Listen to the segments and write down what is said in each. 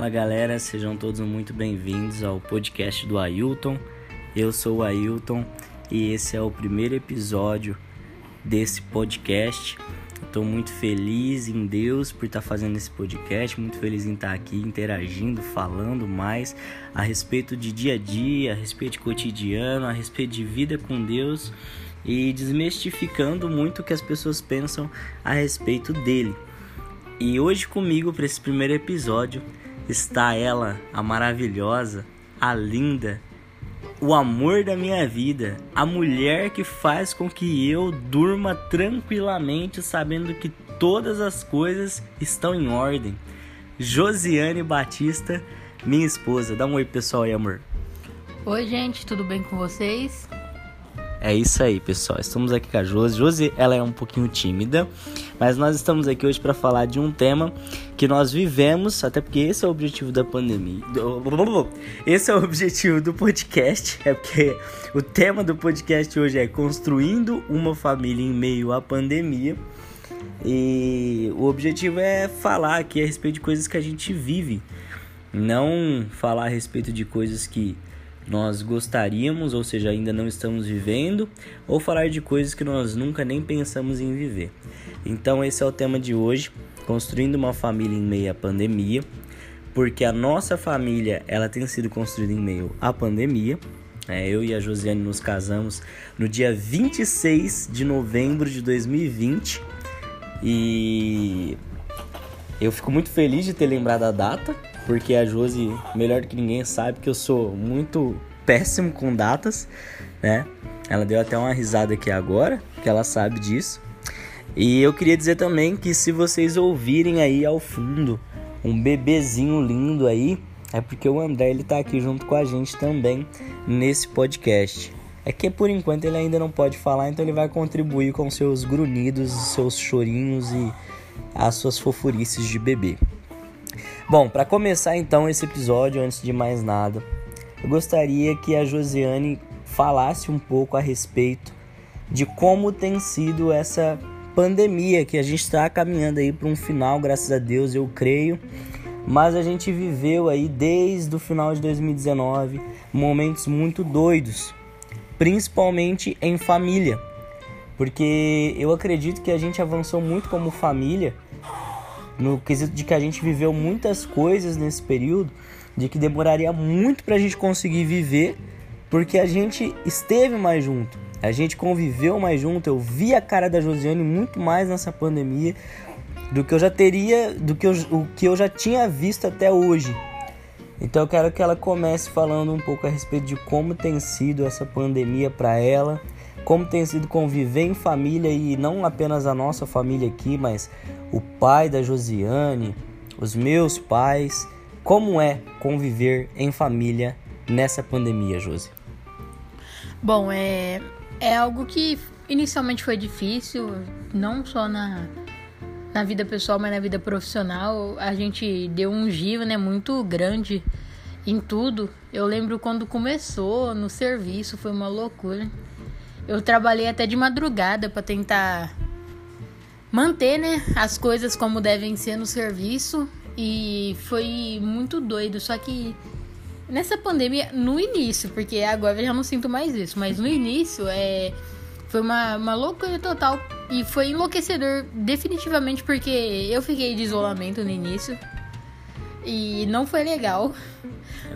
Fala galera, sejam todos muito bem-vindos ao podcast do Ailton. Eu sou o Ailton e esse é o primeiro episódio desse podcast. Estou muito feliz em Deus por estar tá fazendo esse podcast, muito feliz em estar tá aqui interagindo, falando mais a respeito de dia a dia, a respeito de cotidiano, a respeito de vida com Deus e desmistificando muito o que as pessoas pensam a respeito dele. E hoje comigo para esse primeiro episódio está ela, a maravilhosa, a linda, o amor da minha vida, a mulher que faz com que eu durma tranquilamente sabendo que todas as coisas estão em ordem. Josiane Batista, minha esposa. Dá um oi pessoal aí, amor. Oi, gente, tudo bem com vocês? É isso aí, pessoal. Estamos aqui com a Josi. Josi, ela é um pouquinho tímida, mas nós estamos aqui hoje para falar de um tema que nós vivemos, até porque esse é o objetivo da pandemia. Esse é o objetivo do podcast, é porque o tema do podcast hoje é construindo uma família em meio à pandemia. E o objetivo é falar aqui a respeito de coisas que a gente vive, não falar a respeito de coisas que nós gostaríamos, ou seja, ainda não estamos vivendo, ou falar de coisas que nós nunca nem pensamos em viver. Então, esse é o tema de hoje: construindo uma família em meio à pandemia, porque a nossa família ela tem sido construída em meio à pandemia. É, eu e a Josiane nos casamos no dia 26 de novembro de 2020 e eu fico muito feliz de ter lembrado a data, porque a Josi, melhor do que ninguém, sabe que eu sou muito péssimo com datas, né? Ela deu até uma risada aqui agora, que ela sabe disso. E eu queria dizer também que se vocês ouvirem aí ao fundo um bebezinho lindo aí, é porque o André ele tá aqui junto com a gente também nesse podcast. É que por enquanto ele ainda não pode falar, então ele vai contribuir com seus grunhidos, seus chorinhos e as suas fofurices de bebê. Bom, para começar então esse episódio, antes de mais nada, eu gostaria que a Josiane falasse um pouco a respeito de como tem sido essa pandemia que a gente está caminhando aí para um final, graças a Deus, eu creio. Mas a gente viveu aí desde o final de 2019 momentos muito doidos, principalmente em família, porque eu acredito que a gente avançou muito como família no quesito de que a gente viveu muitas coisas nesse período, de que demoraria muito para a gente conseguir viver, porque a gente esteve mais junto, a gente conviveu mais junto. Eu vi a cara da Josiane muito mais nessa pandemia do que eu já teria, do que eu, o que eu já tinha visto até hoje. Então eu quero que ela comece falando um pouco a respeito de como tem sido essa pandemia para ela, como tem sido conviver em família e não apenas a nossa família aqui, mas o pai da Josiane, os meus pais. Como é conviver em família nessa pandemia, Josi? Bom, é, é algo que inicialmente foi difícil, não só na, na vida pessoal, mas na vida profissional. A gente deu um giro né, muito grande em tudo. Eu lembro quando começou no serviço, foi uma loucura. Eu trabalhei até de madrugada para tentar manter, né, as coisas como devem ser no serviço e foi muito doido, só que nessa pandemia, no início, porque agora eu já não sinto mais isso, mas no início é foi uma, uma loucura total e foi enlouquecedor definitivamente porque eu fiquei de isolamento no início e não foi legal.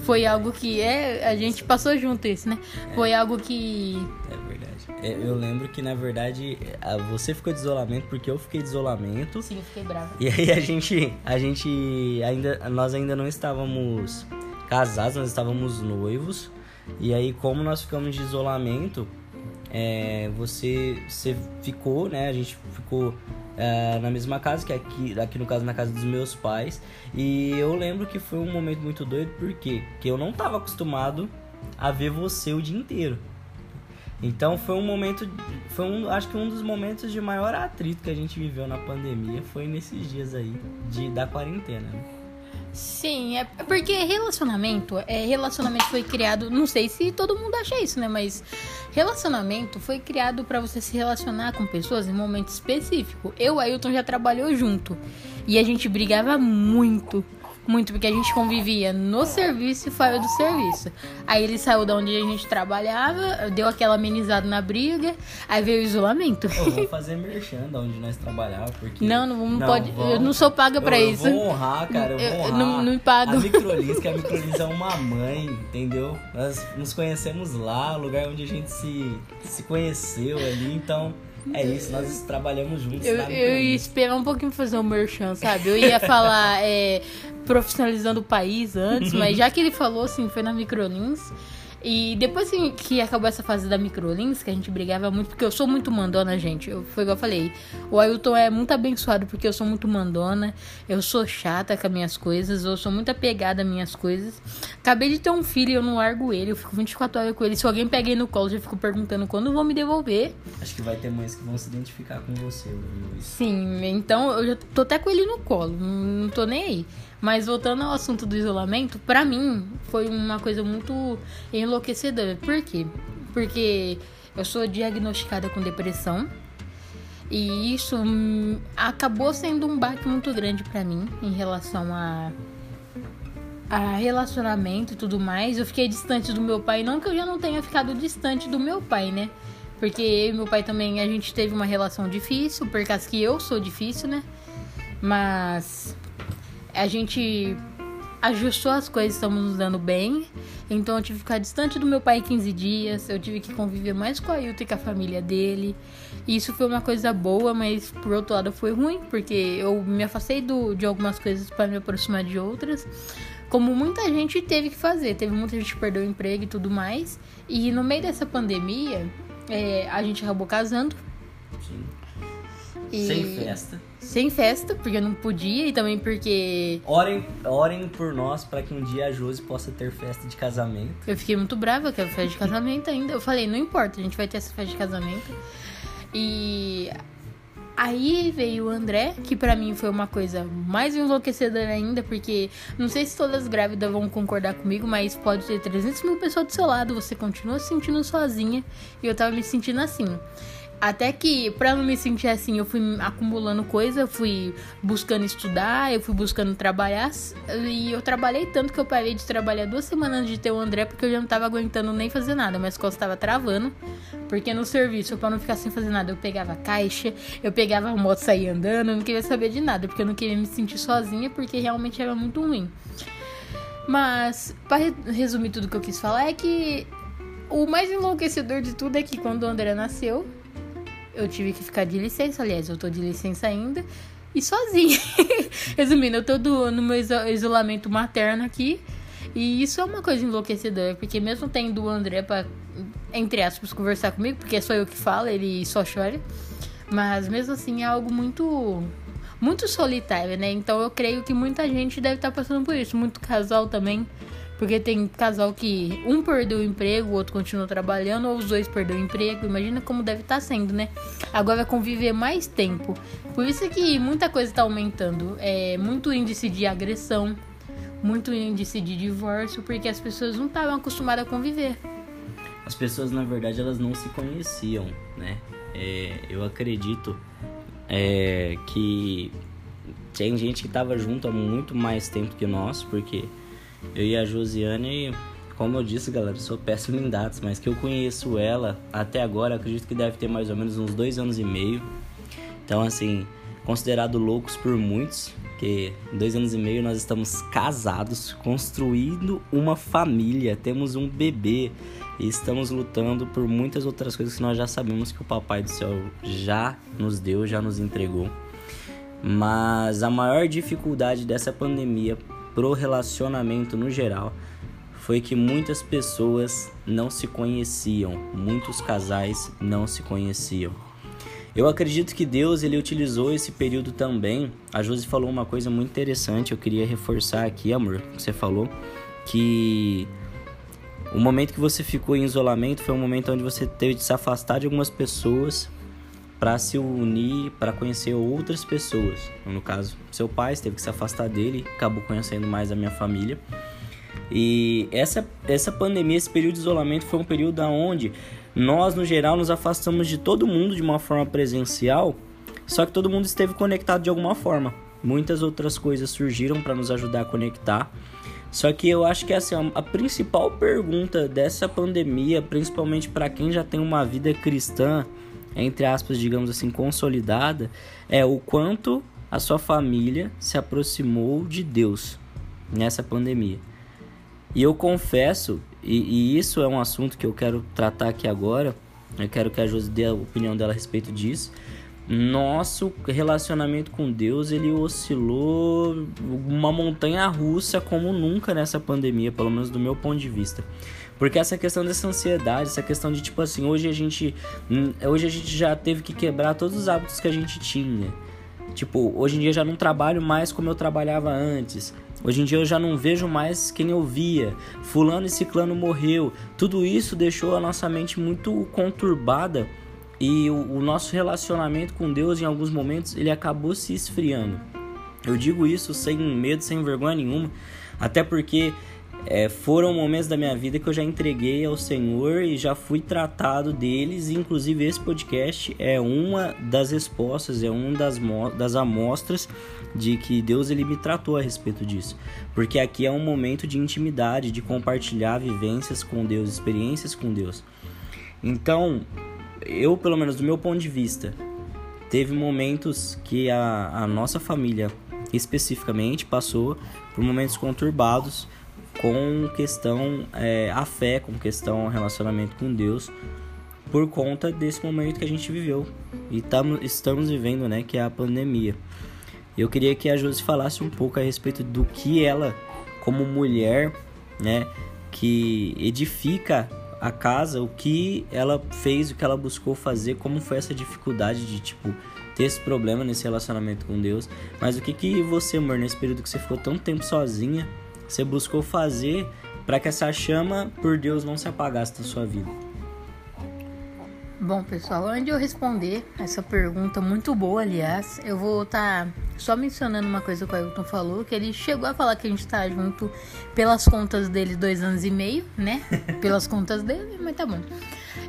Foi algo que é a gente passou junto isso, né? Foi algo que é eu lembro que, na verdade, você ficou de isolamento porque eu fiquei de isolamento. Sim, eu fiquei brava. E aí a gente, a gente ainda, nós ainda não estávamos casados, nós estávamos noivos. E aí, como nós ficamos de isolamento, é, você, você ficou, né? A gente ficou é, na mesma casa, que é aqui, aqui no caso na casa dos meus pais. E eu lembro que foi um momento muito doido, porque que eu não estava acostumado a ver você o dia inteiro. Então foi um momento, foi um, acho que um dos momentos de maior atrito que a gente viveu na pandemia foi nesses dias aí de da quarentena. Né? Sim, é porque relacionamento, é relacionamento foi criado, não sei se todo mundo acha isso, né, mas relacionamento foi criado para você se relacionar com pessoas em momento específico. Eu e Ailton já trabalhou junto e a gente brigava muito Muito, porque a gente convivia no serviço e fora do serviço. Aí ele saiu da onde a gente trabalhava, deu aquela amenizada na briga, aí veio o isolamento. Eu vou fazer merchan da onde nós trabalhávamos, porque... Não, não, não, pode. Vamos... Eu não sou paga pra eu, isso. Eu vou honrar, cara, eu vou honrar. Não, não me pago. A Microlins, que a Microlins é uma mãe, entendeu? Nós nos conhecemos lá, lugar onde a gente se, se conheceu ali, então... É isso, nós trabalhamos juntos. Eu, eu ia esperar um pouquinho pra fazer um merchan, sabe? Eu ia falar é, profissionalizando o país antes, mas já que ele falou, assim, foi na Microlins. E depois que acabou essa fase da microlins, que a gente brigava muito, porque eu sou muito mandona, gente. Eu, foi igual eu falei. O Ailton é muito abençoado porque eu sou muito mandona. Eu sou chata com as minhas coisas. Eu sou muito apegada às minhas coisas. Acabei de ter um filho e eu não largo ele. Eu fico 24 horas com ele. Se alguém pega ele no colo, eu já fico perguntando quando vão me devolver. Acho que vai ter mães que vão se identificar com você, Luiz. Sim, então eu já tô até com ele no colo. Não tô nem aí. Mas voltando ao assunto do isolamento, para mim foi uma coisa muito enlouquecedora. Por quê? Porque eu sou diagnosticada com depressão e isso acabou sendo um baque muito grande para mim em relação a a relacionamento e tudo mais. Eu fiquei distante do meu pai, não que eu já não tenha ficado distante do meu pai, né? Porque eu e meu pai também a gente teve uma relação difícil, por causa que eu sou difícil, né? Mas a gente ajustou as coisas, estamos nos dando bem. Então eu tive que ficar distante do meu pai 15 dias, eu tive que conviver mais com a Ailton e com a família dele. E isso foi uma coisa boa, mas por outro lado foi ruim, porque eu me afastei do, de algumas coisas para me aproximar de outras. Como muita gente teve que fazer, teve muita gente que perdeu o emprego e tudo mais. E no meio dessa pandemia, é, a gente acabou casando. Sim. E... Sem festa. Sem festa, porque eu não podia e também porque. Orem, orem por nós para que um dia a Josi possa ter festa de casamento. Eu fiquei muito brava com a festa de casamento ainda. Eu falei, não importa, a gente vai ter essa festa de casamento. E Aí veio o André, que para mim foi uma coisa mais enlouquecedora ainda, porque não sei se todas as grávidas vão concordar comigo, mas pode ter 300 mil pessoas do seu lado, você continua se sentindo sozinha, e eu tava me sentindo assim. Até que, pra não me sentir assim, eu fui acumulando coisa, eu fui buscando estudar, eu fui buscando trabalhar. E eu trabalhei tanto que eu parei de trabalhar duas semanas de ter o André, porque eu já não tava aguentando nem fazer nada. Mas costas tava travando. Porque no serviço, pra não ficar sem fazer nada, eu pegava caixa, eu pegava a moto saía andando, eu não queria saber de nada, porque eu não queria me sentir sozinha, porque realmente era muito ruim. Mas, para resumir tudo que eu quis falar, é que o mais enlouquecedor de tudo é que quando o André nasceu, eu tive que ficar de licença, aliás, eu tô de licença ainda. E sozinha. Resumindo, eu tô do, no meu isolamento materno aqui. E isso é uma coisa enlouquecedora, porque mesmo tendo o André pra, entre aspas, conversar comigo, porque é só eu que falo, ele só chora. Mas mesmo assim é algo muito muito solitário, né? Então eu creio que muita gente deve estar tá passando por isso, muito casal também porque tem casal que um perdeu o emprego, o outro continua trabalhando, ou os dois perdeu o emprego. Imagina como deve estar tá sendo, né? Agora vai conviver mais tempo. Por isso que muita coisa está aumentando. É muito índice de agressão, muito índice de divórcio, porque as pessoas não estavam acostumadas a conviver. As pessoas, na verdade, elas não se conheciam, né? É, eu acredito é, que tem gente que estava junto há muito mais tempo que nós, porque eu e a Josiane, como eu disse, galera, sou péssimo em dados, mas que eu conheço ela até agora, acredito que deve ter mais ou menos uns dois anos e meio. Então, assim, considerado loucos por muitos, que dois anos e meio nós estamos casados, construindo uma família, temos um bebê e estamos lutando por muitas outras coisas que nós já sabemos que o Papai do Céu já nos deu, já nos entregou. Mas a maior dificuldade dessa pandemia pro relacionamento no geral foi que muitas pessoas não se conheciam, muitos casais não se conheciam. Eu acredito que Deus ele utilizou esse período também. A Josi falou uma coisa muito interessante, eu queria reforçar aqui, amor, que você falou que o momento que você ficou em isolamento foi um momento onde você teve de se afastar de algumas pessoas para se unir, para conhecer outras pessoas. No caso, seu pai teve que se afastar dele, acabou conhecendo mais a minha família. E essa, essa pandemia, esse período de isolamento foi um período onde nós, no geral, nos afastamos de todo mundo de uma forma presencial, só que todo mundo esteve conectado de alguma forma. muitas outras coisas surgiram para nos ajudar a conectar. Só que eu acho que assim, a principal pergunta dessa pandemia, principalmente para quem já tem uma vida cristã, entre aspas, digamos assim, consolidada, é o quanto a sua família se aproximou de Deus nessa pandemia. E eu confesso, e, e, isso é um assunto que eu quero tratar aqui agora, eu quero que a Josi dê a opinião dela a respeito disso. Nosso relacionamento com Deus, ele oscilou uma montanha russa como nunca nessa pandemia, pelo menos do meu ponto de vista. Porque essa questão dessa ansiedade, essa questão de tipo assim, hoje a gente hum, hoje a gente já teve que quebrar todos os hábitos que a gente tinha. Tipo, hoje em dia já não trabalho mais como eu trabalhava antes. Hoje em dia eu já não vejo mais quem eu via. Fulano e ciclano morreu. Tudo isso deixou a nossa mente muito conturbada e o, o nosso relacionamento com Deus em alguns momentos ele acabou se esfriando. Eu digo isso sem medo, sem vergonha nenhuma, até porque é, foram momentos da minha vida que eu já entreguei ao Senhor e já fui tratado deles. inclusive, esse podcast é uma das respostas, é uma das, das amostras de que Deus ele me tratou a respeito disso. Porque aqui é um momento de intimidade, de compartilhar vivências com Deus, experiências com Deus. Então, eu, pelo menos do meu ponto de vista, teve momentos que a, a nossa família especificamente passou por momentos conturbados com questão é, a fé, com questão relacionamento com Deus, por conta desse momento que a gente viveu e tamo, estamos vivendo, né, que é a pandemia. Eu queria que a Josi falasse um pouco a respeito do que ela, como mulher, né, que edifica a casa, o que ela fez, o que ela buscou fazer, como foi essa dificuldade de tipo ter esse problema nesse relacionamento com Deus. Mas o que que você, amor, nesse período que você ficou tanto tempo sozinha, você buscou fazer para que essa chama por Deus não se apagasse da sua vida? Bom, pessoal, antes de eu responder essa pergunta muito boa, aliás, eu vou estar tá só mencionando uma coisa que o Ailton falou, que ele chegou a falar que a gente tá junto pelas contas dele dois anos e meio, né? pelas contas dele, mas tá bom.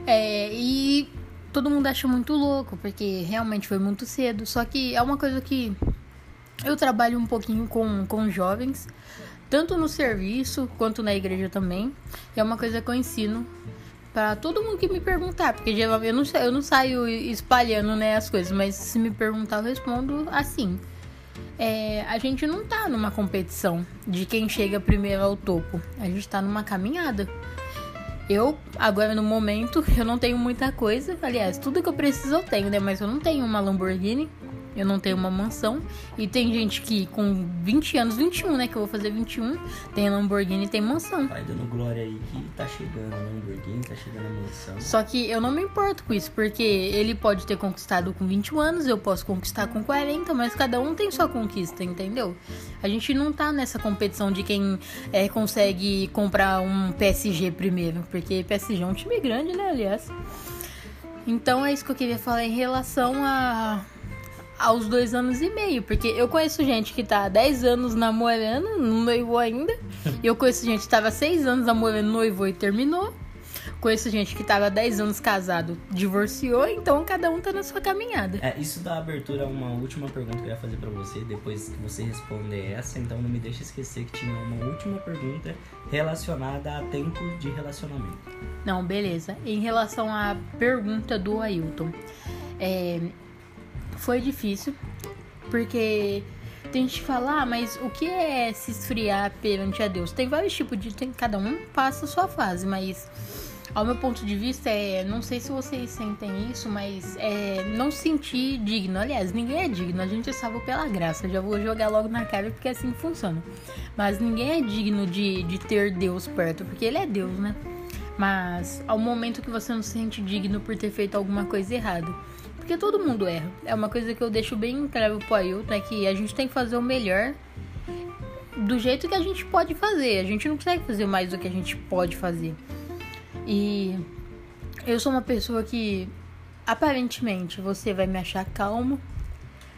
É, e todo mundo acha muito louco, porque realmente foi muito cedo. Só que é uma coisa que eu trabalho um pouquinho com, com jovens, tanto no serviço quanto na igreja também. E é uma coisa que eu ensino para todo mundo que me perguntar, porque eu não, eu não saio espalhando né, as coisas, mas se me perguntar eu respondo assim. É, a gente não tá numa competição de quem chega primeiro ao topo, a gente tá numa caminhada. Eu, agora no momento, eu não tenho muita coisa. Aliás, tudo que eu preciso eu tenho, né? Mas eu não tenho uma Lamborghini, eu não tenho uma mansão. E tem gente que com 20 anos, 21, né? Que eu vou fazer 21, tem Lamborghini e tem mansão. Vai dando glória aí que tá chegando a Lamborghini, tá chegando a mansão. Só que eu não me importo com isso, porque ele pode ter conquistado com 21 anos, eu posso conquistar com 40, mas cada um tem sua conquista, entendeu? A gente não tá nessa competição de quem é, consegue comprar um PSG primeiro, porque PSG é um time grande, né, aliás. Então é isso que eu queria falar em relação a aos dois anos e meio. Porque eu conheço gente que tá há 10 anos namorando, não noivou ainda. E eu conheço gente que tava 6 anos namorando, noivou e terminou. Conheço gente que tava 10 anos casado, divorciou, então cada um tá na sua caminhada. É, isso dá abertura a uma última pergunta que eu ia fazer para você, depois que você responder essa, então não me deixe esquecer que tinha uma última pergunta relacionada a tempo de relacionamento. Não, beleza. Em relação à pergunta do Ailton, é, foi difícil, porque tem gente que fala, ah, mas o que é se esfriar perante a Deus? Tem vários tipos de. Tem, cada um passa a sua fase, mas ao meu ponto de vista é. Não sei se vocês sentem isso, mas é não sentir digno. Aliás, ninguém é digno, a gente é salvo pela graça. Já vou jogar logo na cara porque assim funciona. Mas ninguém é digno de, de ter Deus perto, porque Ele é Deus, né? Mas ao momento que você não se sente digno por ter feito alguma coisa errada porque todo mundo erra. É uma coisa que eu deixo bem claro pro Ailton, é que a gente tem que fazer o melhor do jeito que a gente pode fazer. A gente não consegue fazer mais do que a gente pode fazer. E eu sou uma pessoa que aparentemente você vai me achar calmo,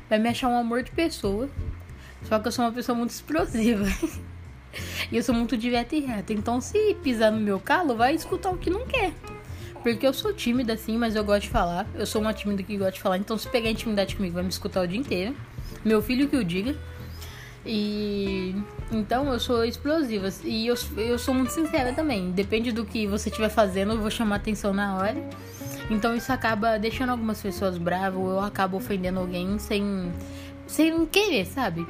vai me achar um amor de pessoa. Só que eu sou uma pessoa muito explosiva. e eu sou muito direta e reta. Então, se pisar no meu calo, vai escutar o que não quer. Porque eu sou tímida, assim, mas eu gosto de falar. Eu sou uma tímida que gosta de falar. Então, se pegar intimidade comigo, vai me escutar o dia inteiro. Meu filho que o diga. E então eu sou explosiva. E eu, eu sou muito sincera também. Depende do que você estiver fazendo, eu vou chamar atenção na hora. Então isso acaba deixando algumas pessoas bravas, ou eu acabo ofendendo alguém sem, sem querer, sabe?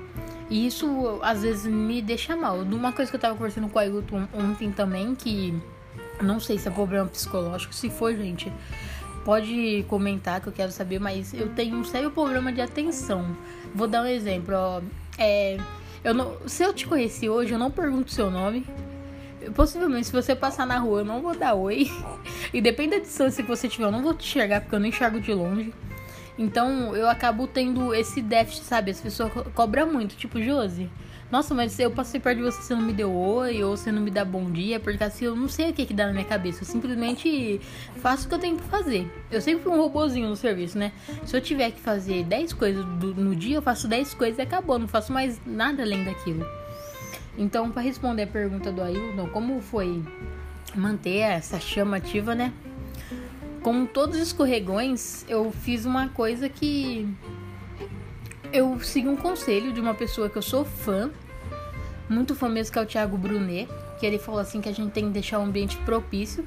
E isso às vezes me deixa mal. Uma coisa que eu tava conversando com a Ailton ontem também, que não sei se é problema psicológico, se for, gente, pode comentar que eu quero saber, mas eu tenho um sério problema de atenção. Vou dar um exemplo, ó. É, eu não, se eu te conheci hoje, eu não pergunto seu nome. Possivelmente, se você passar na rua, eu não vou dar oi. E depende da distância que você tiver, eu não vou te enxergar, porque eu não enxergo de longe. Então, eu acabo tendo esse déficit, sabe? As pessoas cobram muito. Tipo, Josi, nossa, mas eu passei perto de você, você não me deu oi, ou você não me dá bom dia, porque assim eu não sei o que que dá na minha cabeça. Eu simplesmente faço o que eu tenho que fazer. Eu sempre fui um robozinho no serviço, né? Se eu tiver que fazer 10 coisas do, no dia, eu faço 10 coisas e acabou. Não faço mais nada além daquilo. Então, para responder a pergunta do Ailton, como foi manter essa chama ativa, né? Como todos os escorregões, eu fiz uma coisa que eu segui um conselho de uma pessoa que eu sou fã, muito fã mesmo, que é o Thiago Brunet, que ele falou assim que a gente tem que deixar o ambiente propício.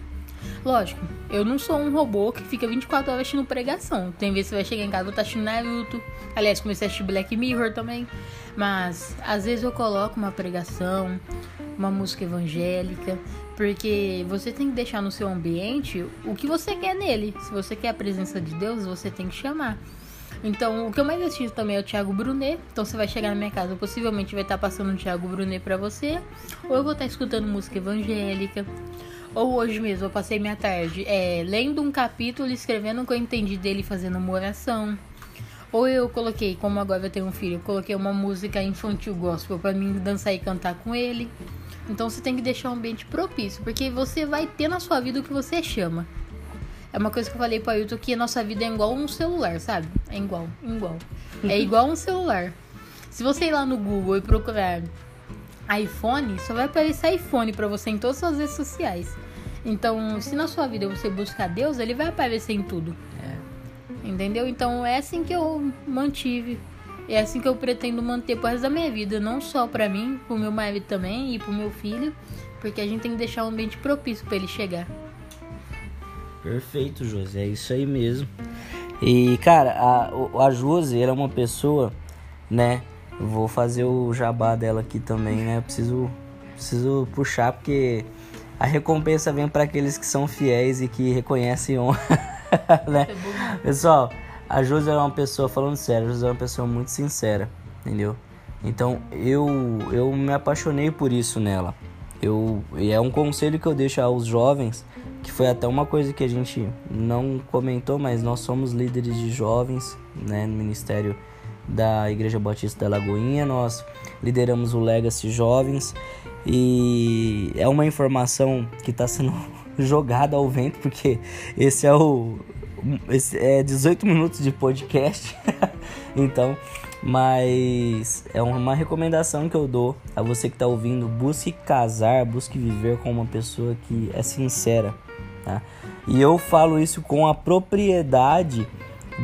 Lógico, eu não sou um robô que fica 24 horas assistindo pregação. Tem vezes que você vai chegar em casa, eu tá assistindo Naruto. Aliás, comecei a assistir Black Mirror também. Mas às vezes eu coloco uma pregação, uma música evangélica, porque você tem que deixar no seu ambiente o que você quer nele. Se você quer a presença de Deus, você tem que chamar. Então, o que eu mais assisto também é o Thiago Brunet. Então, você vai chegar na minha casa, possivelmente vai estar passando um Thiago Brunet pra você. Ou eu vou estar escutando música evangélica. Ou hoje mesmo, eu passei minha tarde é, lendo um capítulo escrevendo o que eu entendi dele fazendo uma oração. Ou eu coloquei, como agora eu tenho um filho, eu coloquei uma música infantil gospel para mim dançar e cantar com ele. Então você tem que deixar o ambiente propício, porque você vai ter na sua vida o que você chama. É uma coisa que eu falei pro Ailton que a nossa vida é igual um celular, sabe? É igual, igual. É igual um celular. Se você ir lá no Google e procurar iPhone, só vai aparecer iPhone para você em todas as redes sociais. Então, se na sua vida você buscar Deus, ele vai aparecer em tudo. É. Entendeu? Então é assim que eu mantive. É assim que eu pretendo manter pro resto da minha vida. Não só pra mim, pro meu marido também e pro meu filho. Porque a gente tem que deixar um ambiente propício para ele chegar. Perfeito, Josi. É isso aí mesmo. E, cara, a, a Josi, ela é uma pessoa, né? Vou fazer o jabá dela aqui também, né? preciso, preciso puxar, porque a recompensa vem para aqueles que são fiéis e que reconhecem honra, né? Pessoal, a Josi é uma pessoa, falando sério, a Josi é uma pessoa muito sincera, entendeu? Então, eu, eu me apaixonei por isso nela. Eu, e é um conselho que eu deixo aos jovens que foi até uma coisa que a gente não comentou, mas nós somos líderes de jovens, né, no ministério da Igreja Batista da Lagoinha, nós lideramos o Legacy Jovens e é uma informação que está sendo jogada ao vento porque esse é o esse é 18 minutos de podcast, então, mas é uma recomendação que eu dou a você que está ouvindo, busque casar, busque viver com uma pessoa que é sincera Tá? E eu falo isso com a propriedade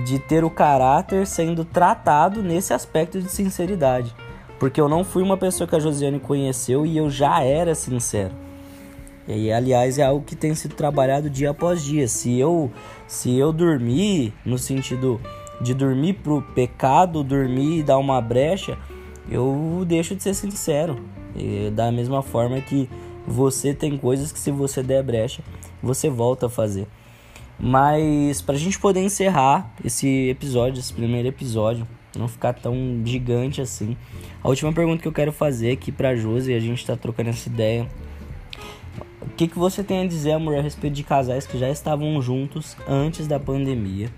de ter o caráter sendo tratado nesse aspecto de sinceridade. Porque eu não fui uma pessoa que a Josiane conheceu e eu já era sincero. E aliás é algo que tem sido trabalhado dia após dia. Se eu se eu dormir no sentido de dormir pro pecado, dormir e dar uma brecha, eu deixo de ser sincero. E da mesma forma que você tem coisas que se você der brecha, você volta a fazer. Mas para a gente poder encerrar esse episódio, esse primeiro episódio, não ficar tão gigante assim, a última pergunta que eu quero fazer aqui para Josi, a gente está trocando essa ideia. O que, que você tem a dizer, amor, a respeito de casais que já estavam juntos antes da pandemia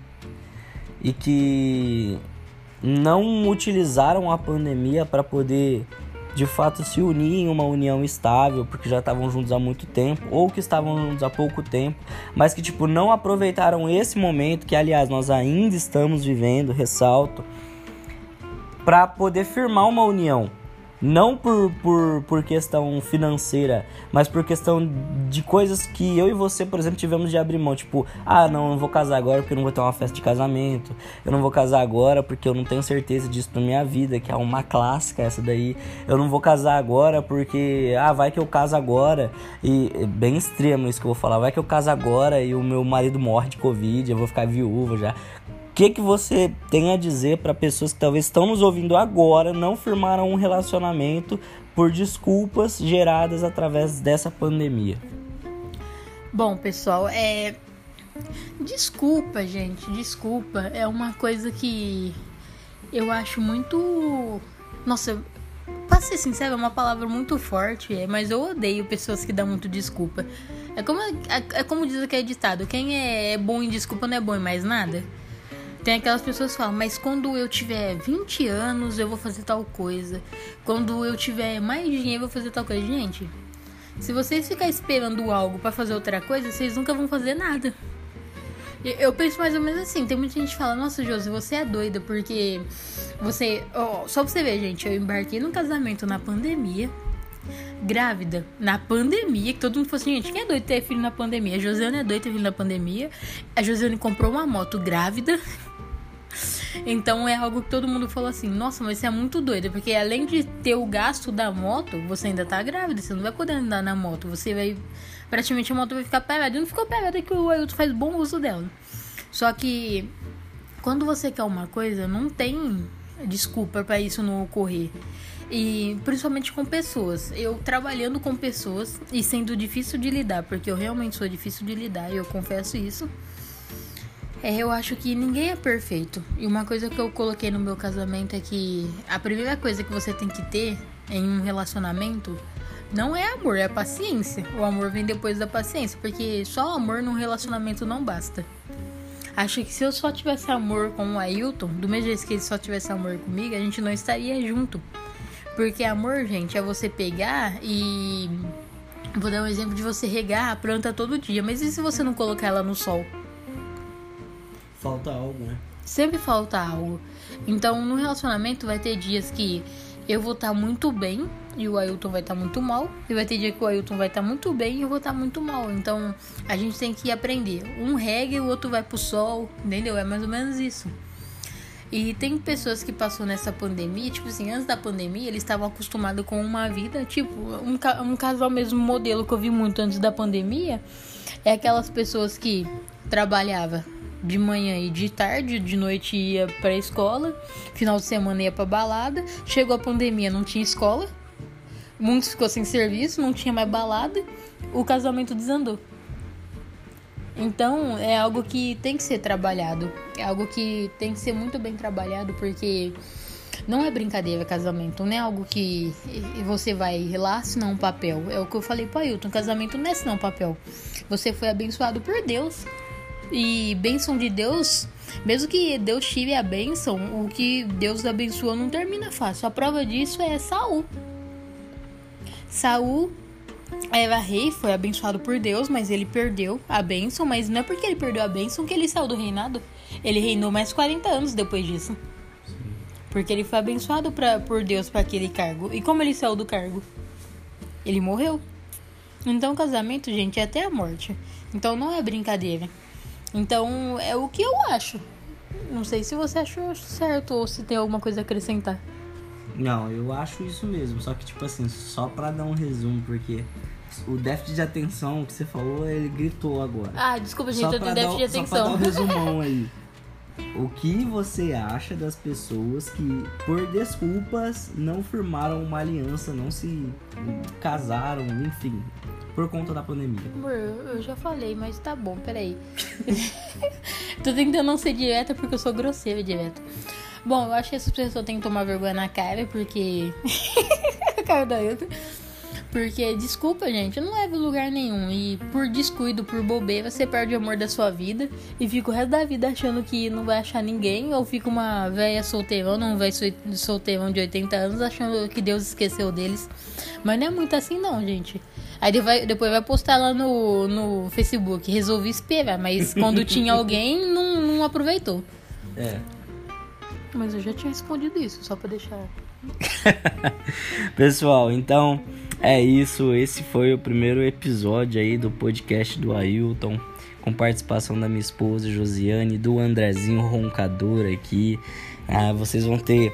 e que não utilizaram a pandemia para poder de fato se unir em uma união estável, porque já estavam juntos há muito tempo, ou que estavam juntos há pouco tempo, mas que tipo não aproveitaram esse momento que aliás nós ainda estamos vivendo, ressalto, para poder firmar uma união. Não por, por, por questão financeira, mas por questão de coisas que eu e você, por exemplo, tivemos de abrir mão. Tipo, ah, não, eu não vou casar agora porque eu não vou ter uma festa de casamento. Eu não vou casar agora porque eu não tenho certeza disso pra minha vida, que é uma clássica essa daí. Eu não vou casar agora porque, ah, vai que eu caso agora. E é bem extremo isso que eu vou falar. Vai que eu caso agora e o meu marido morre de Covid, eu vou ficar viúva já que, que você tem a dizer para pessoas que talvez estão nos ouvindo agora, não firmaram um relacionamento por desculpas geradas através dessa pandemia? Bom, pessoal, é. Desculpa, gente, desculpa. É uma coisa que eu acho muito. Nossa, pra ser sincero, é uma palavra muito forte, é, mas eu odeio pessoas que dão muito desculpa. É como, é, é como diz aquele ditado: quem é bom em desculpa não é bom em mais nada. Tem aquelas pessoas que falam, mas quando eu tiver 20 anos eu vou fazer tal coisa. Quando eu tiver mais dinheiro eu vou fazer tal coisa. Gente, se vocês ficarem esperando algo para fazer outra coisa, vocês nunca vão fazer nada. Eu penso mais ou menos assim. Tem muita gente que fala, nossa, Josi, você é doida porque você. Oh, só pra você ver, gente, eu embarquei num casamento na pandemia. Grávida, na pandemia, que todo mundo falou assim, gente, quem é doido ter filho na pandemia? A Josiane é doida ter filho na pandemia. A Josiane comprou uma moto grávida. Então é algo que todo mundo falou assim: nossa, mas você é muito doida, porque além de ter o gasto da moto, você ainda tá grávida, você não vai poder andar na moto, você vai. Praticamente a moto vai ficar pegada. E não ficou pegada que o Ailton faz bom uso dela. Só que quando você quer uma coisa, não tem desculpa para isso não ocorrer. E principalmente com pessoas. Eu trabalhando com pessoas e sendo difícil de lidar, porque eu realmente sou difícil de lidar, e eu confesso isso. É, eu acho que ninguém é perfeito. E uma coisa que eu coloquei no meu casamento é que a primeira coisa que você tem que ter em um relacionamento não é amor, é paciência. O amor vem depois da paciência, porque só amor num relacionamento não basta. Acho que se eu só tivesse amor com o Ailton, do mesmo jeito que ele só tivesse amor comigo, a gente não estaria junto. Porque amor, gente, é você pegar e. Vou dar um exemplo de você regar a planta todo dia. Mas e se você não colocar ela no sol? Falta algo, né? Sempre falta algo. Então, no relacionamento vai ter dias que eu vou estar tá muito bem e o Ailton vai estar tá muito mal. E vai ter dia que o Ailton vai estar tá muito bem e eu vou estar tá muito mal. Então, a gente tem que aprender. Um rega e o outro vai pro sol, entendeu? É mais ou menos isso. E tem pessoas que passou nessa pandemia, tipo assim, antes da pandemia, eles estavam acostumados com uma vida, tipo, um, um casal mesmo modelo que eu vi muito antes da pandemia, é aquelas pessoas que trabalhava de manhã e de tarde, de noite ia pra escola, final de semana ia pra balada. Chegou a pandemia, não tinha escola, muitos ficou sem serviço, não tinha mais balada, o casamento desandou. Então é algo que tem que ser trabalhado, é algo que tem que ser muito bem trabalhado porque não é brincadeira casamento, não é algo que você vai lá assinar um papel. É o que eu falei para Ailton, casamento não é assinar um papel. Você foi abençoado por Deus. E bênção de Deus, mesmo que Deus tire a bênção, o que Deus abençoou não termina fácil. A prova disso é Saul. Saul era rei, foi abençoado por Deus, mas ele perdeu a bênção. Mas não é porque ele perdeu a bênção que ele saiu do reinado. Ele reinou mais 40 anos depois disso. Porque ele foi abençoado pra, por Deus para aquele cargo. E como ele saiu do cargo? Ele morreu. Então, casamento, gente, é até a morte. Então, não é brincadeira. Então, é o que eu acho. Não sei se você achou certo ou se tem alguma coisa a acrescentar. Não, eu acho isso mesmo. Só que, tipo assim, só pra dar um resumo, porque o déficit de atenção que você falou, ele gritou agora. Ah, desculpa, gente, eu tenho déficit de atenção. Só pra dar um resumão aí. O que você acha das pessoas que, por desculpas, não firmaram uma aliança, não se casaram, enfim, por conta da pandemia. Amor, eu já falei, mas tá bom, peraí. Tô tentando não ser direta porque eu sou grosseira direta. Bom, eu acho que essas pessoas têm que tomar vergonha na cara, porque. a cara da outra. Porque, desculpa, gente, não leva lugar nenhum. E por descuido, por bobeira, você perde o amor da sua vida e fica o resto da vida achando que não vai achar ninguém. Ou fica uma velha solteirona, um velho solteirão de 80 anos achando que Deus esqueceu deles. Mas não é muito assim, não, gente. Aí ele vai, depois vai postar lá no, no Facebook. Resolvi esperar, mas quando tinha alguém, não, não aproveitou. É. Mas eu já tinha respondido isso, só pra deixar Pessoal, então é isso. Esse foi o primeiro episódio aí do podcast do Ailton, com participação da minha esposa Josiane, do Andrezinho Roncador aqui. Ah, vocês vão ter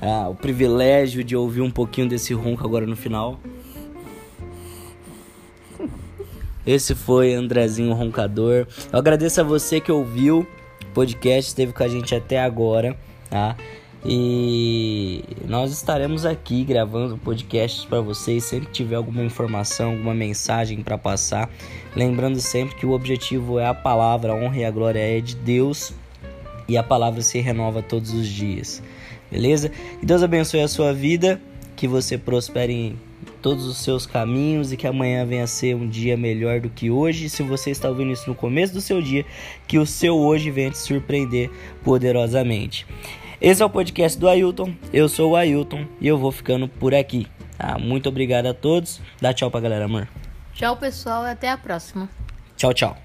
ah, o privilégio de ouvir um pouquinho desse ronco agora no final. Esse foi Andrezinho Roncador. Eu agradeço a você que ouviu o podcast, esteve com a gente até agora, tá? E nós estaremos aqui gravando podcasts para vocês sempre que tiver alguma informação, alguma mensagem para passar. Lembrando sempre que o objetivo é a palavra, a honra e a glória é de Deus e a palavra se renova todos os dias. Beleza? Que Deus abençoe a sua vida, que você prospere em todos os seus caminhos e que amanhã venha a ser um dia melhor do que hoje. Se você está ouvindo isso no começo do seu dia, que o seu hoje venha te surpreender poderosamente. Esse é o podcast do Ailton. Eu sou o Ailton e eu vou ficando por aqui. Tá? Muito obrigado a todos. Dá tchau pra galera, amor. Tchau, pessoal, e até a próxima. Tchau, tchau.